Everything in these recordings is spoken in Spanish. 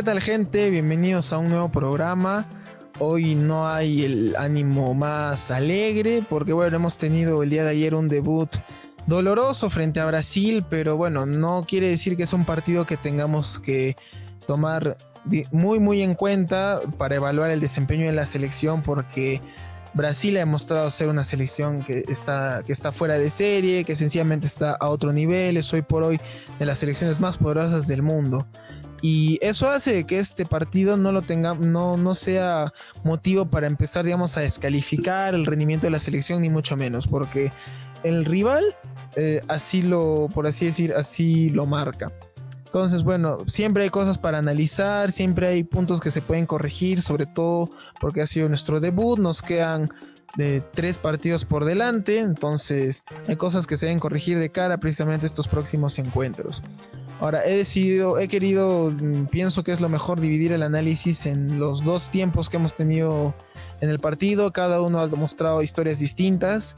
¿qué tal gente? Bienvenidos a un nuevo programa. Hoy no hay el ánimo más alegre porque bueno, hemos tenido el día de ayer un debut doloroso frente a Brasil, pero bueno, no quiere decir que es un partido que tengamos que tomar muy muy en cuenta para evaluar el desempeño de la selección porque Brasil ha demostrado ser una selección que está, que está fuera de serie, que sencillamente está a otro nivel, es hoy por hoy de las selecciones más poderosas del mundo. Y eso hace que este partido no lo tenga, no, no sea motivo para empezar, digamos, a descalificar el rendimiento de la selección, ni mucho menos, porque el rival eh, así lo, por así decir, así lo marca. Entonces, bueno, siempre hay cosas para analizar, siempre hay puntos que se pueden corregir, sobre todo porque ha sido nuestro debut, nos quedan de tres partidos por delante, entonces hay cosas que se deben corregir de cara precisamente a estos próximos encuentros. Ahora, he decidido, he querido, mm, pienso que es lo mejor dividir el análisis en los dos tiempos que hemos tenido en el partido, cada uno ha demostrado historias distintas.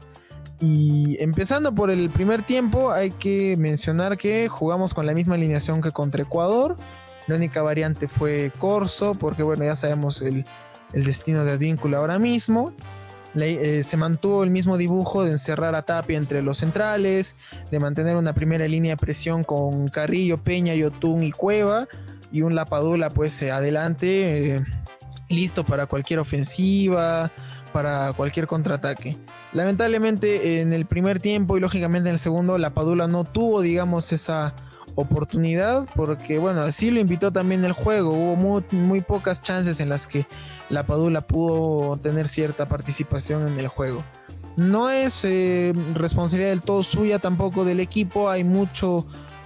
Y empezando por el primer tiempo, hay que mencionar que jugamos con la misma alineación que contra Ecuador. La única variante fue Corso, porque bueno, ya sabemos el, destino de Advíncula ahora mismo. Eh, se mantuvo el mismo dibujo de encerrar a Tapia entre los centrales, de mantener una primera línea de presión con Carrillo, Peña, Yotun y Cueva, y un Lapadula pues eh, adelante, eh, listo para cualquier ofensiva, para cualquier contraataque. Lamentablemente en el primer tiempo y lógicamente en el segundo la Padula no tuvo digamos esa oportunidad porque bueno así lo invitó también el juego. Hubo muy, pocas chances en las que la Padula pudo tener cierta participación en el juego. No es eh, responsabilidad del todo suya tampoco del equipo. Hay mucho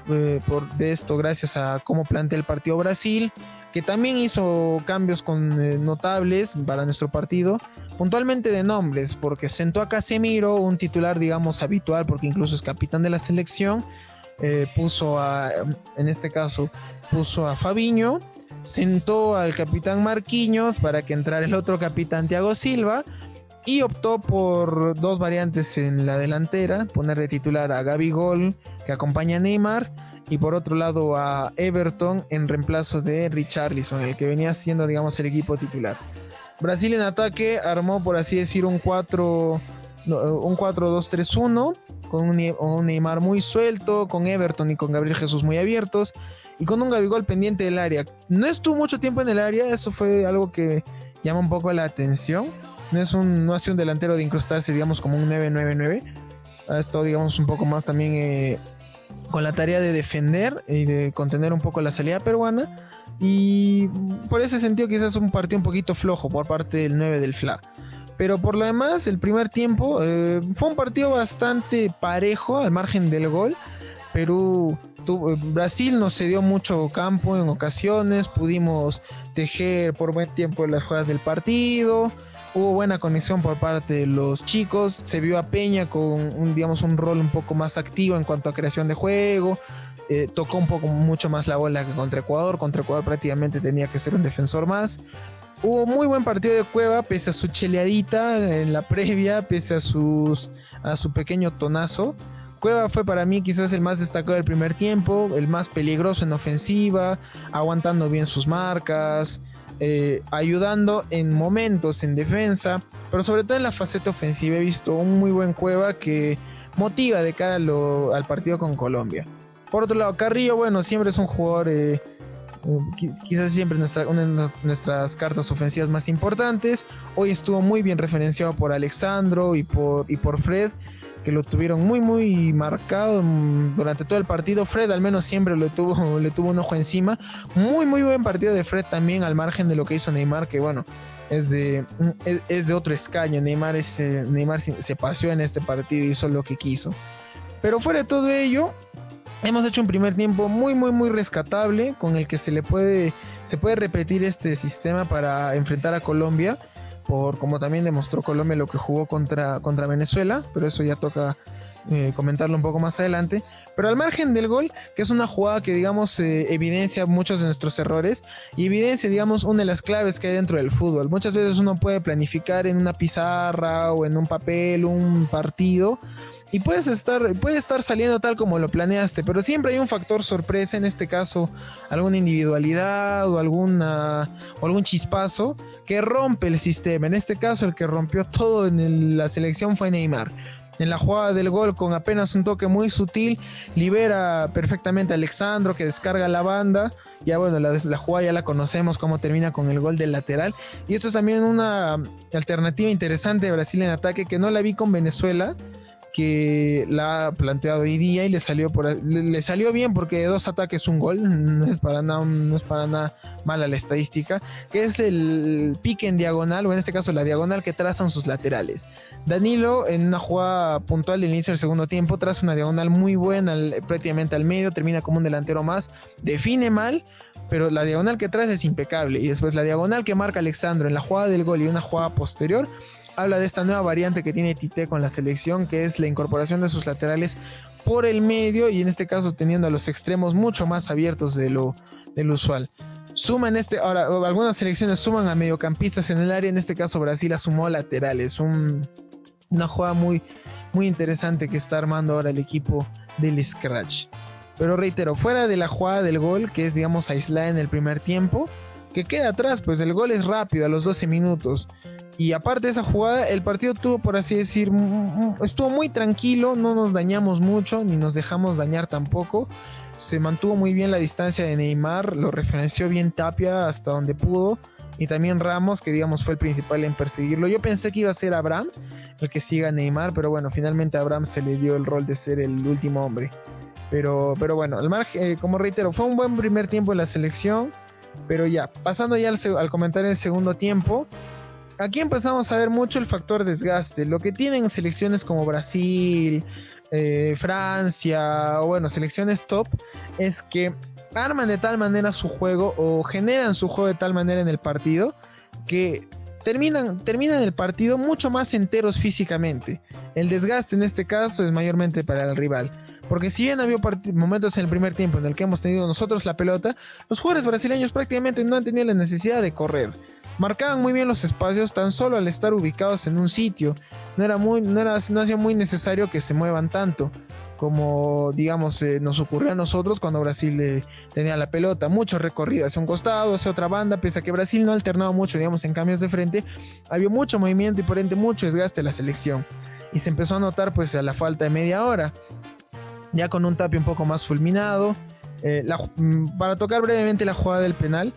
eh, por, de esto gracias a cómo plantea el partido Brasil que también hizo cambios con, eh, notables para nuestro partido, puntualmente de nombres, porque sentó a Casemiro, un titular, digamos, habitual, porque incluso es capitán de la selección, eh, puso a, en este caso, puso a Fabiño, sentó al capitán Marquinhos para que entrara el otro capitán Thiago Silva, y optó por dos variantes en la delantera, poner de titular a Gaby Gol, que acompaña a Neymar, y por otro lado a Everton en reemplazo de Richarlison, el que venía siendo, digamos, el equipo titular. Brasil en ataque armó, por así decir, un 4 un 4-2-3-1 con un, Neymar muy suelto, con Everton y con Gabriel Jesús muy abiertos y con un Gabigol pendiente del área. No estuvo mucho tiempo en el área, eso fue algo que llama un poco la atención. No es un no hace un delantero de incrustarse, digamos, como un 9-9-9. Ha estado, digamos, un poco más también eh, con la tarea de defender y de contener un poco la salida peruana. Y por ese sentido quizás un partido un poquito flojo por parte del 9 del FLA. Pero por lo demás, el primer tiempo eh, fue un partido bastante parejo al margen del gol. Perú, Brasil nos cedió mucho campo en ocasiones, pudimos tejer por buen tiempo las jugadas del partido hubo buena conexión por parte de los chicos, se vio a Peña con un, digamos, un rol un poco más activo en cuanto a creación de juego, eh, tocó un poco mucho más la bola que contra Ecuador, contra Ecuador prácticamente tenía que ser un defensor más. Hubo muy buen partido de Cueva, pese a su cheleadita en la previa, pese a, sus, a su pequeño tonazo. Cueva fue para mí quizás el más destacado del primer tiempo, el más peligroso en ofensiva, aguantando bien sus marcas, eh, ayudando en momentos en defensa, pero sobre todo en la faceta ofensiva he visto un muy buen Cueva que motiva de cara al partido con Colombia. Por otro lado, Carrillo, bueno, siempre es un jugador, eh, quizás siempre nuestra, una de nuestras cartas ofensivas más importantes. Hoy estuvo muy bien referenciado por Alexandro y por, y por Fred que lo tuvieron muy muy marcado durante todo el partido. Fred al menos siempre lo tuvo, le tuvo un ojo encima. Muy muy buen partido de Fred también al margen de lo que hizo Neymar, que bueno, es de, es de otro escaño. Neymar, es, eh, Neymar se paseó en este partido y hizo lo que quiso. Pero fuera de todo ello, hemos hecho un primer tiempo muy muy muy rescatable con el que se le puede se puede repetir este sistema para enfrentar a Colombia por como también demostró Colombia lo que jugó contra, contra Venezuela, pero eso ya toca eh, comentarlo un poco más adelante. Pero al margen del gol, que es una jugada que, digamos, eh, evidencia muchos de nuestros errores y evidencia, digamos, una de las claves que hay dentro del fútbol. Muchas veces uno puede planificar en una pizarra o en un papel un partido y puedes estar, puede estar saliendo tal como lo planeaste, pero siempre hay un factor sorpresa, en este caso alguna individualidad o, alguna, o algún chispazo que rompe el sistema. En este caso el que rompió todo en la selección fue Neymar en la jugada del gol con apenas un toque muy sutil, libera perfectamente a Alexandro que descarga la banda. Ya bueno, la, la jugada ya la conocemos, cómo termina con el gol del lateral. Y esto es también una alternativa interesante de Brasil en ataque que no la vi con Venezuela que la ha planteado hoy día y le salió por le, salió bien porque dos ataques un gol no es para nada no es para nada mala la estadística que es el pique en diagonal o en este caso la diagonal que trazan sus laterales. Danilo en una jugada puntual del inicio del segundo tiempo traza una diagonal muy buena prácticamente al medio termina como un delantero más define mal pero la diagonal que traza es impecable. Y después la diagonal que marca Alexandro en la jugada del gol y una jugada posterior habla de esta nueva variante que tiene Tite con la selección, que es la incorporación de sus laterales por el medio y en este caso teniendo a los extremos mucho más abiertos de lo, usual. Suman este, ahora algunas selecciones suman a mediocampistas en el área, en este caso Brasil sumó laterales, un, una jugada muy, muy interesante que está armando ahora el equipo del Scratch. Pero reitero, fuera de la jugada del gol, que es digamos aislada en el primer tiempo, que queda atrás, pues el gol es rápido a los 12 minutos. Y aparte de esa jugada, el partido tuvo, por así decir, estuvo muy tranquilo, no nos dañamos mucho, ni nos dejamos dañar tampoco. Se mantuvo muy bien la distancia de Neymar, lo referenció bien Tapia hasta donde pudo. Y también Ramos, que digamos fue el principal en perseguirlo. Yo pensé que iba a ser Abraham el que siga a Neymar, pero bueno, finalmente a Abraham se le dio el rol de ser el último hombre. Pero, pero bueno, al margen, eh, como reitero, fue un buen primer tiempo en la selección. Pero ya, pasando ya al, al comentario del segundo tiempo, aquí empezamos a ver mucho el factor desgaste. Lo que tienen selecciones como Brasil, eh, Francia o bueno, selecciones top es que arman de tal manera su juego o generan su juego de tal manera en el partido que terminan, terminan el partido mucho más enteros físicamente. El desgaste en este caso es mayormente para el rival. Porque si bien había momentos en el primer tiempo en el que hemos tenido nosotros la pelota, los jugadores brasileños prácticamente no han tenido la necesidad de correr marcaban muy bien los espacios tan solo al estar ubicados en un sitio. No era no hacía muy necesario que se muevan tanto como digamos eh, nos ocurrió a nosotros cuando Brasil tenía la pelota, mucho recorrido hacia un costado, hacia otra banda, pese a que Brasil no ha alternado mucho, digamos, en cambios de frente, había mucho movimiento y por ende mucho desgaste de la selección. Y se empezó a notar pues a la falta de media hora, ya con un tapio un poco más fulminado. Eh, mm, para tocar brevemente la jugada del penal,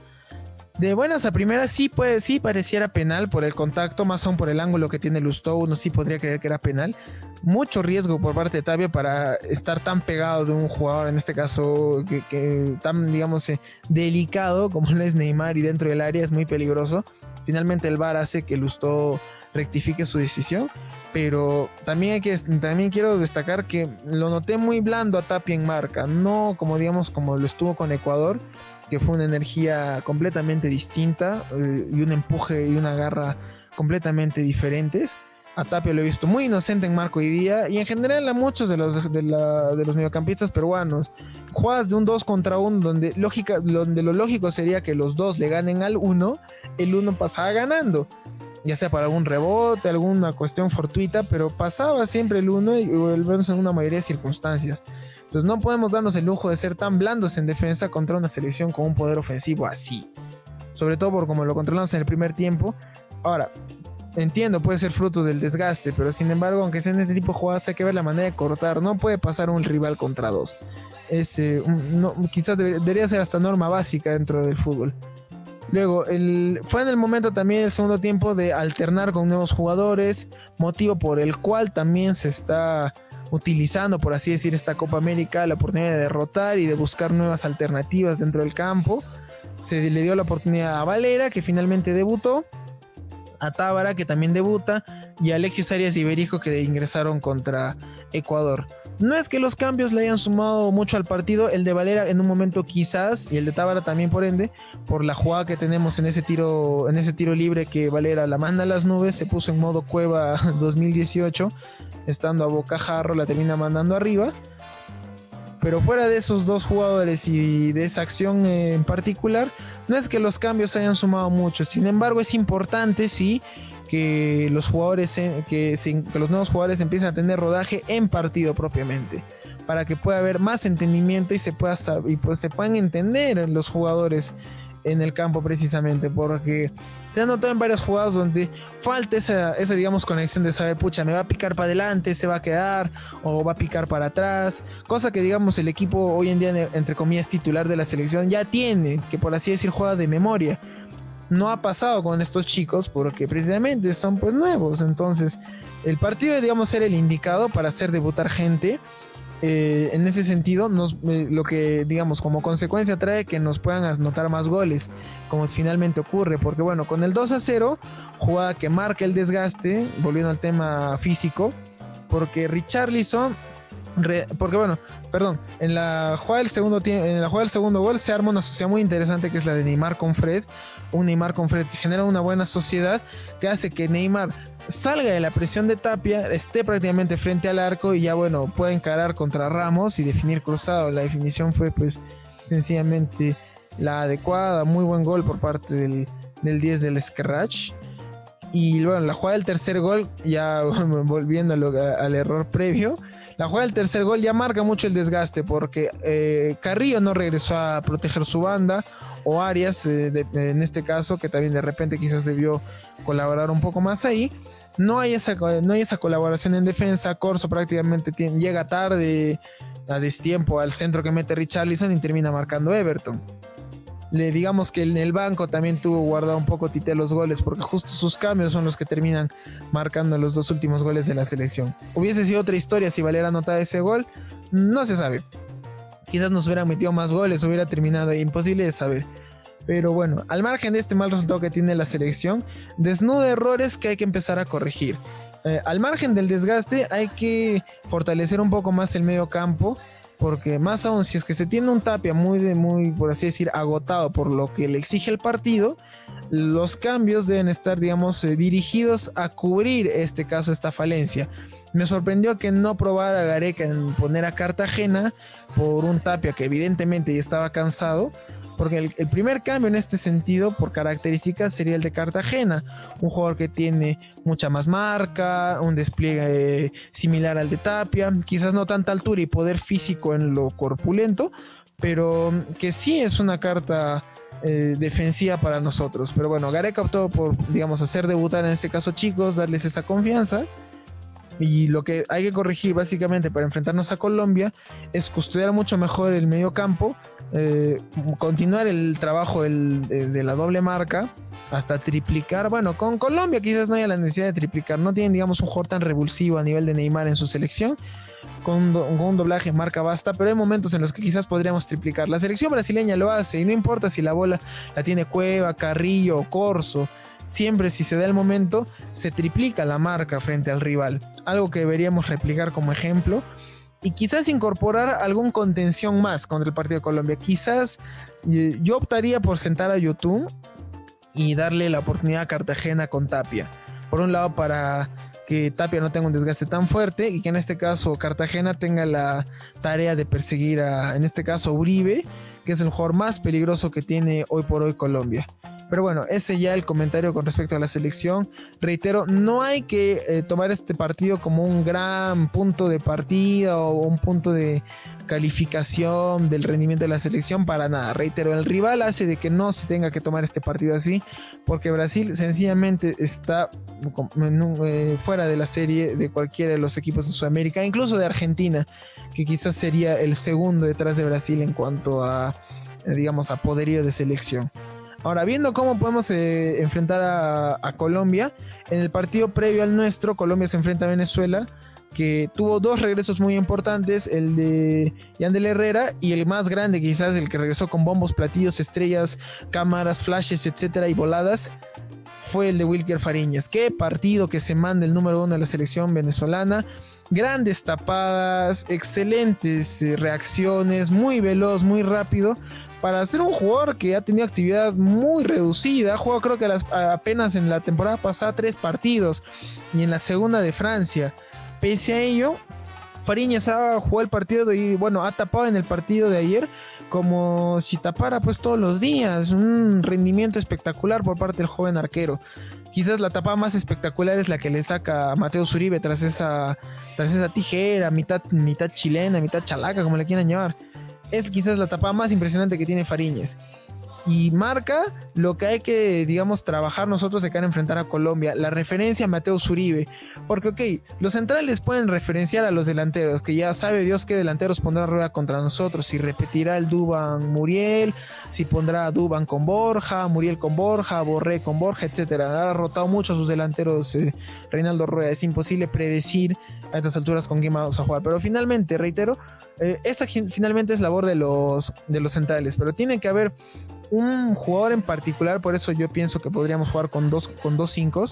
de buenas a primeras sí puede, sí pareciera penal por el contacto, más aún por el ángulo que tiene Lustó, uno sí podría creer que era penal. Mucho riesgo por parte de Tapia para estar tan pegado de un jugador, en este caso, que, tan, digamos, eh, delicado como lo es Neymar y dentro del área es muy peligroso. Finalmente el VAR hace que Lustó rectifique su decisión, pero también, hay que, también quiero destacar que lo noté muy blando a Tapia en marca, no como digamos como lo estuvo con Ecuador, que fue una energía completamente distinta eh, y un empuje y una garra completamente diferentes. A Tapia lo he visto muy inocente en marco y día y en general a muchos de los, de, los mediocampistas peruanos. Juegas de un 2 contra 1 donde, lógica, donde lo lógico sería que los dos le ganen al 1, el 1 pasaba ganando. Ya sea para algún rebote, alguna cuestión fortuita, pero pasaba siempre el 1 y al menos en una mayoría de circunstancias. Entonces no podemos darnos el lujo de ser tan blandos en defensa contra una selección con un poder ofensivo así. Sobre todo por como lo controlamos en el primer tiempo. Ahora, entiendo, puede ser fruto del desgaste, pero sin embargo, aunque sea en este tipo de jugadas, hay que ver la manera de cortar. No puede pasar un rival contra dos. Es, eh, quizás debería ser hasta norma básica dentro del fútbol. Luego, el, fue en el momento también el segundo tiempo de alternar con nuevos jugadores, motivo por el cual también se está utilizando, por así decir, esta Copa América, la oportunidad de derrotar y de buscar nuevas alternativas dentro del campo. Se le dio la oportunidad a Valera, que finalmente debutó, a Tábara, que también debuta, y a Alexis Arias y Berijo, que ingresaron contra Ecuador. No es que los cambios le hayan sumado mucho al partido, el de Valera en un momento quizás, y el de Tábara también por ende, por la jugada que tenemos en ese tiro, en ese tiro libre que Valera la manda a las nubes, se puso en modo cueva 2018 estando a bocajarro, la termina mandando arriba. Pero fuera de esos dos jugadores y de esa acción en particular, no es que los cambios hayan sumado mucho. Sin embargo, es importante, sí, que los jugadores, que, que los nuevos jugadores empiecen a tener rodaje en partido propiamente para que pueda haber más entendimiento y se pueda y pues se puedan entender los jugadores en el campo precisamente, porque se ha notado en varias jugadas donde falta esa, esa, digamos, conexión de saber, pucha, me va a picar para adelante, se va a quedar, o va a picar para atrás, cosa que, digamos, el equipo hoy en día, entre comillas, titular de la selección ya tiene, que por así decir, juega de memoria. No ha pasado con estos chicos porque precisamente son pues nuevos, entonces el partido, digamos, era el indicado para hacer debutar gente eh, en ese sentido, nos, eh, lo que digamos como consecuencia trae que nos puedan anotar más goles, como finalmente ocurre, porque bueno, con el 2 a 0, jugada que marca el desgaste, volviendo al tema físico, porque Richarlison porque bueno, perdón, en la jugada del segundo en la jugada del segundo gol se arma una sociedad muy interesante que es la de Neymar con Fred, un Neymar con Fred que genera una buena sociedad que hace que Neymar salga de la presión de Tapia, esté prácticamente frente al arco y ya bueno, puede encarar contra Ramos y definir cruzado. La definición fue pues sencillamente la adecuada, muy buen gol por parte del, 10 del Scratch. Y bueno, la jugada del tercer gol, ya volviendo al error previo, la jugada del tercer gol ya marca mucho el desgaste porque eh, Carrillo no regresó a proteger su banda o Arias, eh, en este caso, que también de repente quizás debió colaborar un poco más ahí no hay esa, no hay esa colaboración en defensa. Corso prácticamente llega tarde a destiempo al centro que mete Richarlison y termina marcando Everton. Le digamos que en el banco también tuvo guardado un poco Tite los goles porque justo sus cambios son los que terminan marcando los dos últimos goles de la selección. Hubiese sido otra historia si Valera anotado ese gol, no se sabe. Quizás nos hubieran metido más goles, hubiera terminado imposible de saber. Pero bueno, al margen de este mal resultado que tiene la selección, desnuda errores que hay que empezar a corregir. Eh, al margen del desgaste, hay que fortalecer un poco más el medio campo. Porque más aún, si es que se tiene un tapia muy, de, muy, por así decir, agotado por lo que le exige el partido, los cambios deben estar, digamos, eh, dirigidos a cubrir este caso, esta falencia. Me sorprendió que no probara Gareca en poner a Cartagena por un tapia que evidentemente ya estaba cansado porque el, primer cambio en este sentido, por características, sería el de Cartagena. Un jugador que tiene mucha más marca, un despliegue eh, similar al de Tapia, quizás no tanta altura y poder físico en lo corpulento, pero que sí es una carta eh, defensiva para nosotros. Pero bueno, Gareca optó por, digamos, hacer debutar en este caso chicos, darles esa confianza. Y lo que hay que corregir básicamente para enfrentarnos a Colombia es custodiar mucho mejor el medio campo, eh, continuar el trabajo de, la doble marca hasta triplicar. Bueno, con Colombia quizás no haya la necesidad de triplicar, no tienen, digamos, un jugador tan revulsivo a nivel de Neymar en su selección. Con, un doblaje marca basta, pero hay momentos en los que quizás podríamos triplicar. La selección brasileña lo hace y no importa si la bola la tiene Cueva, Carrillo o Corso. Siempre si se da el momento, se triplica la marca frente al rival. Algo que deberíamos replicar como ejemplo y quizás incorporar algún contención más contra el partido de Colombia. Quizás eh, yo optaría por sentar a YouTube y darle la oportunidad a Cartagena con Tapia. Por un lado, para que Tapia no tenga un desgaste tan fuerte y que en este caso Cartagena tenga la tarea de perseguir a, en este caso, Uribe, que es el jugador más peligroso que tiene hoy por hoy Colombia. Pero bueno, ese ya el comentario con respecto a la selección. Reitero, no hay que eh, tomar este partido como un gran punto de partida o un punto de calificación del rendimiento de la selección para nada. Reitero, el rival hace de que no se tenga que tomar este partido así, porque Brasil sencillamente está eh, fuera de la serie de cualquiera de los equipos de Sudamérica, incluso de Argentina, que quizás sería el segundo detrás de Brasil en cuanto a, eh, digamos, a poderío de selección. Ahora, viendo cómo podemos eh, enfrentar a, Colombia, en el partido previo al nuestro, Colombia se enfrenta a Venezuela, que tuvo dos regresos muy importantes, el de Yandel Herrera y el más grande quizás, el que regresó con bombos, platillos, estrellas, cámaras, flashes, etcétera, y voladas, fue el de Wilker Fariñas. Qué partido que se manda el número uno de la selección venezolana. Grandes tapadas, excelentes eh, reacciones, muy veloz, muy rápido para ser un jugador que ha tenido actividad muy reducida, ha jugado creo que apenas en la temporada pasada tres partidos y en la segunda de Francia. Pese a ello, Fariñas ha jugado el partido y bueno, ha tapado en el partido de ayer como si tapara pues todos los días. Un rendimiento espectacular por parte del joven arquero. Quizás la tapa más espectacular es la que le saca a Mateo Zuribe tras esa, tras esa tijera, mitad, mitad chilena, mitad chalaca, como le quieran llamar. Es quizás la tapa más impresionante que tiene Fariñez y marca lo que hay que, digamos, trabajar nosotros de cara a enfrentar a Colombia. La referencia a Mateo Zuribe. Porque, ok, los centrales pueden referenciar a los delanteros, que ya sabe Dios qué delanteros pondrá rueda contra nosotros. Si repetirá el Duban Muriel, si pondrá Duban con Borja, Muriel con Borja, Borré con Borja, etcétera. Ha rotado mucho a sus delanteros eh, Reinaldo Rueda. Es imposible predecir a estas alturas con quién vamos a jugar. Pero finalmente, reitero, eh, esta finalmente es labor de los, de los centrales. Pero tiene que haber un jugador en particular, por eso yo pienso que podríamos jugar con dos, con dos cinco.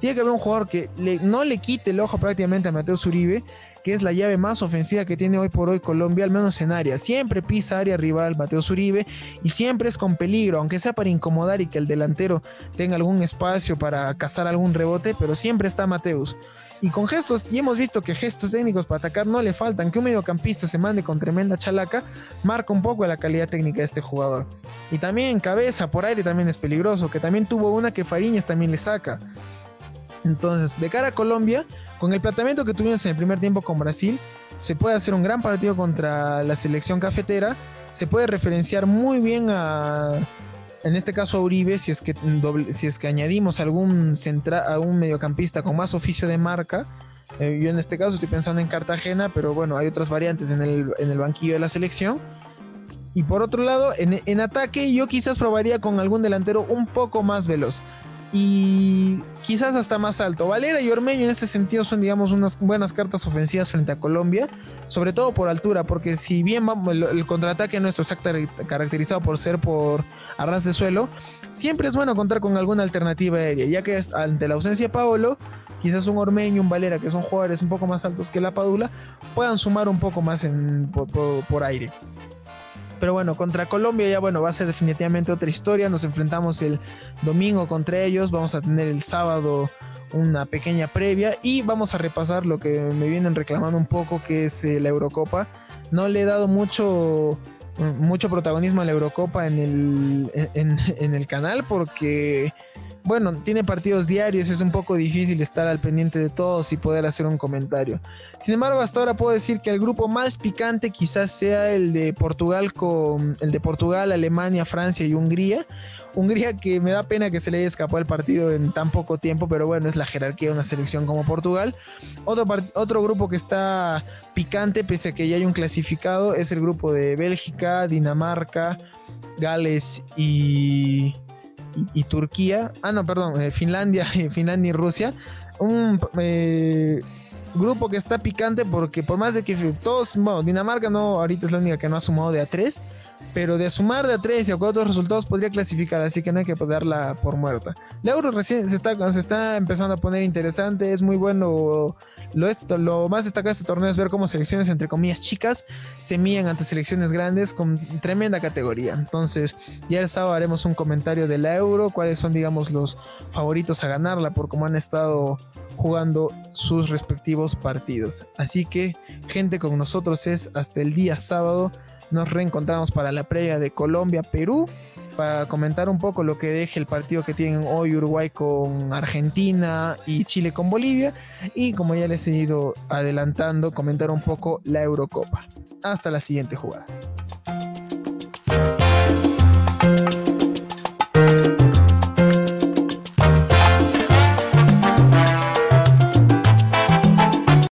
Tiene que haber un jugador que no le quite el ojo prácticamente a Mateo Zuribe, que es la llave más ofensiva que tiene hoy por hoy Colombia, al menos en área. Siempre pisa área rival Mateo Zuribe y siempre es con peligro, aunque sea para incomodar y que el delantero tenga algún espacio para cazar algún rebote, pero siempre está Mateus. Y con gestos, y hemos visto que gestos técnicos para atacar no le faltan, que un mediocampista se mande con tremenda chalaca, marca un poco la calidad técnica de este jugador. Y también cabeza por aire también es peligroso, que también tuvo una que Fariñas también le saca. Entonces, de cara a Colombia, con el planteamiento que tuvimos en el primer tiempo con Brasil, se puede hacer un gran partido contra la selección cafetera, se puede referenciar muy bien a en este caso Uribe, si es que, si es que añadimos algún, centra, algún mediocampista con más oficio de marca, eh, yo en este caso estoy pensando en Cartagena, pero bueno, hay otras variantes en el, en el banquillo de la selección. Y por otro lado, en, en, ataque yo quizás probaría con algún delantero un poco más veloz y quizás hasta más alto. Valera y Ormeño en este sentido son, digamos, unas buenas cartas ofensivas frente a Colombia, sobre todo por altura, porque si bien el, contraataque nuestro está caracterizado por ser por arras de suelo, siempre es bueno contar con alguna alternativa aérea, ya que ante la ausencia de Paolo, quizás un Ormeño, un Valera, que son jugadores un poco más altos que la Padula, puedan sumar un poco más por aire. Pero bueno, contra Colombia ya bueno, va a ser definitivamente otra historia. Nos enfrentamos el domingo contra ellos. Vamos a tener el sábado una pequeña previa y vamos a repasar lo que me vienen reclamando un poco que es eh, la Eurocopa. No le he dado mucho mucho protagonismo a la Eurocopa en el, en el canal porque bueno, tiene partidos diarios, es un poco difícil estar al pendiente de todos y poder hacer un comentario. Sin embargo, hasta ahora puedo decir que el grupo más picante quizás sea el de Portugal con el de Portugal, Alemania, Francia y Hungría. Hungría que me da pena que se le haya escapado el partido en tan poco tiempo, pero bueno, es la jerarquía de una selección como Portugal. Otro, otro grupo que está picante, pese a que ya hay un clasificado, es el grupo de Bélgica, Dinamarca, Gales y y, Turquía, ah no, perdón, eh, Finlandia, Finlandia y Rusia, un eh, grupo que está picante porque por más de que todos, bueno, Dinamarca no, ahorita es la única que no ha sumado de a 3, pero de sumar de a 3 y a otros resultados podría clasificar, así que no hay que darla por muerta. La Euro recién se está, se está empezando a poner interesante, es muy bueno. Lo, lo más destacado de este torneo es ver cómo selecciones, entre comillas, chicas se mían ante selecciones grandes con tremenda categoría. Entonces, ya el sábado haremos un comentario de la Euro, cuáles son, digamos, los favoritos a ganarla por cómo han estado jugando sus respectivos partidos. Así que, gente, con nosotros es hasta el día sábado nos reencontramos para la previa de Colombia-Perú para comentar un poco lo que deje el partido que tienen hoy Uruguay con Argentina y Chile con Bolivia y como ya les he ido adelantando comentar un poco la Eurocopa. Hasta la siguiente jugada.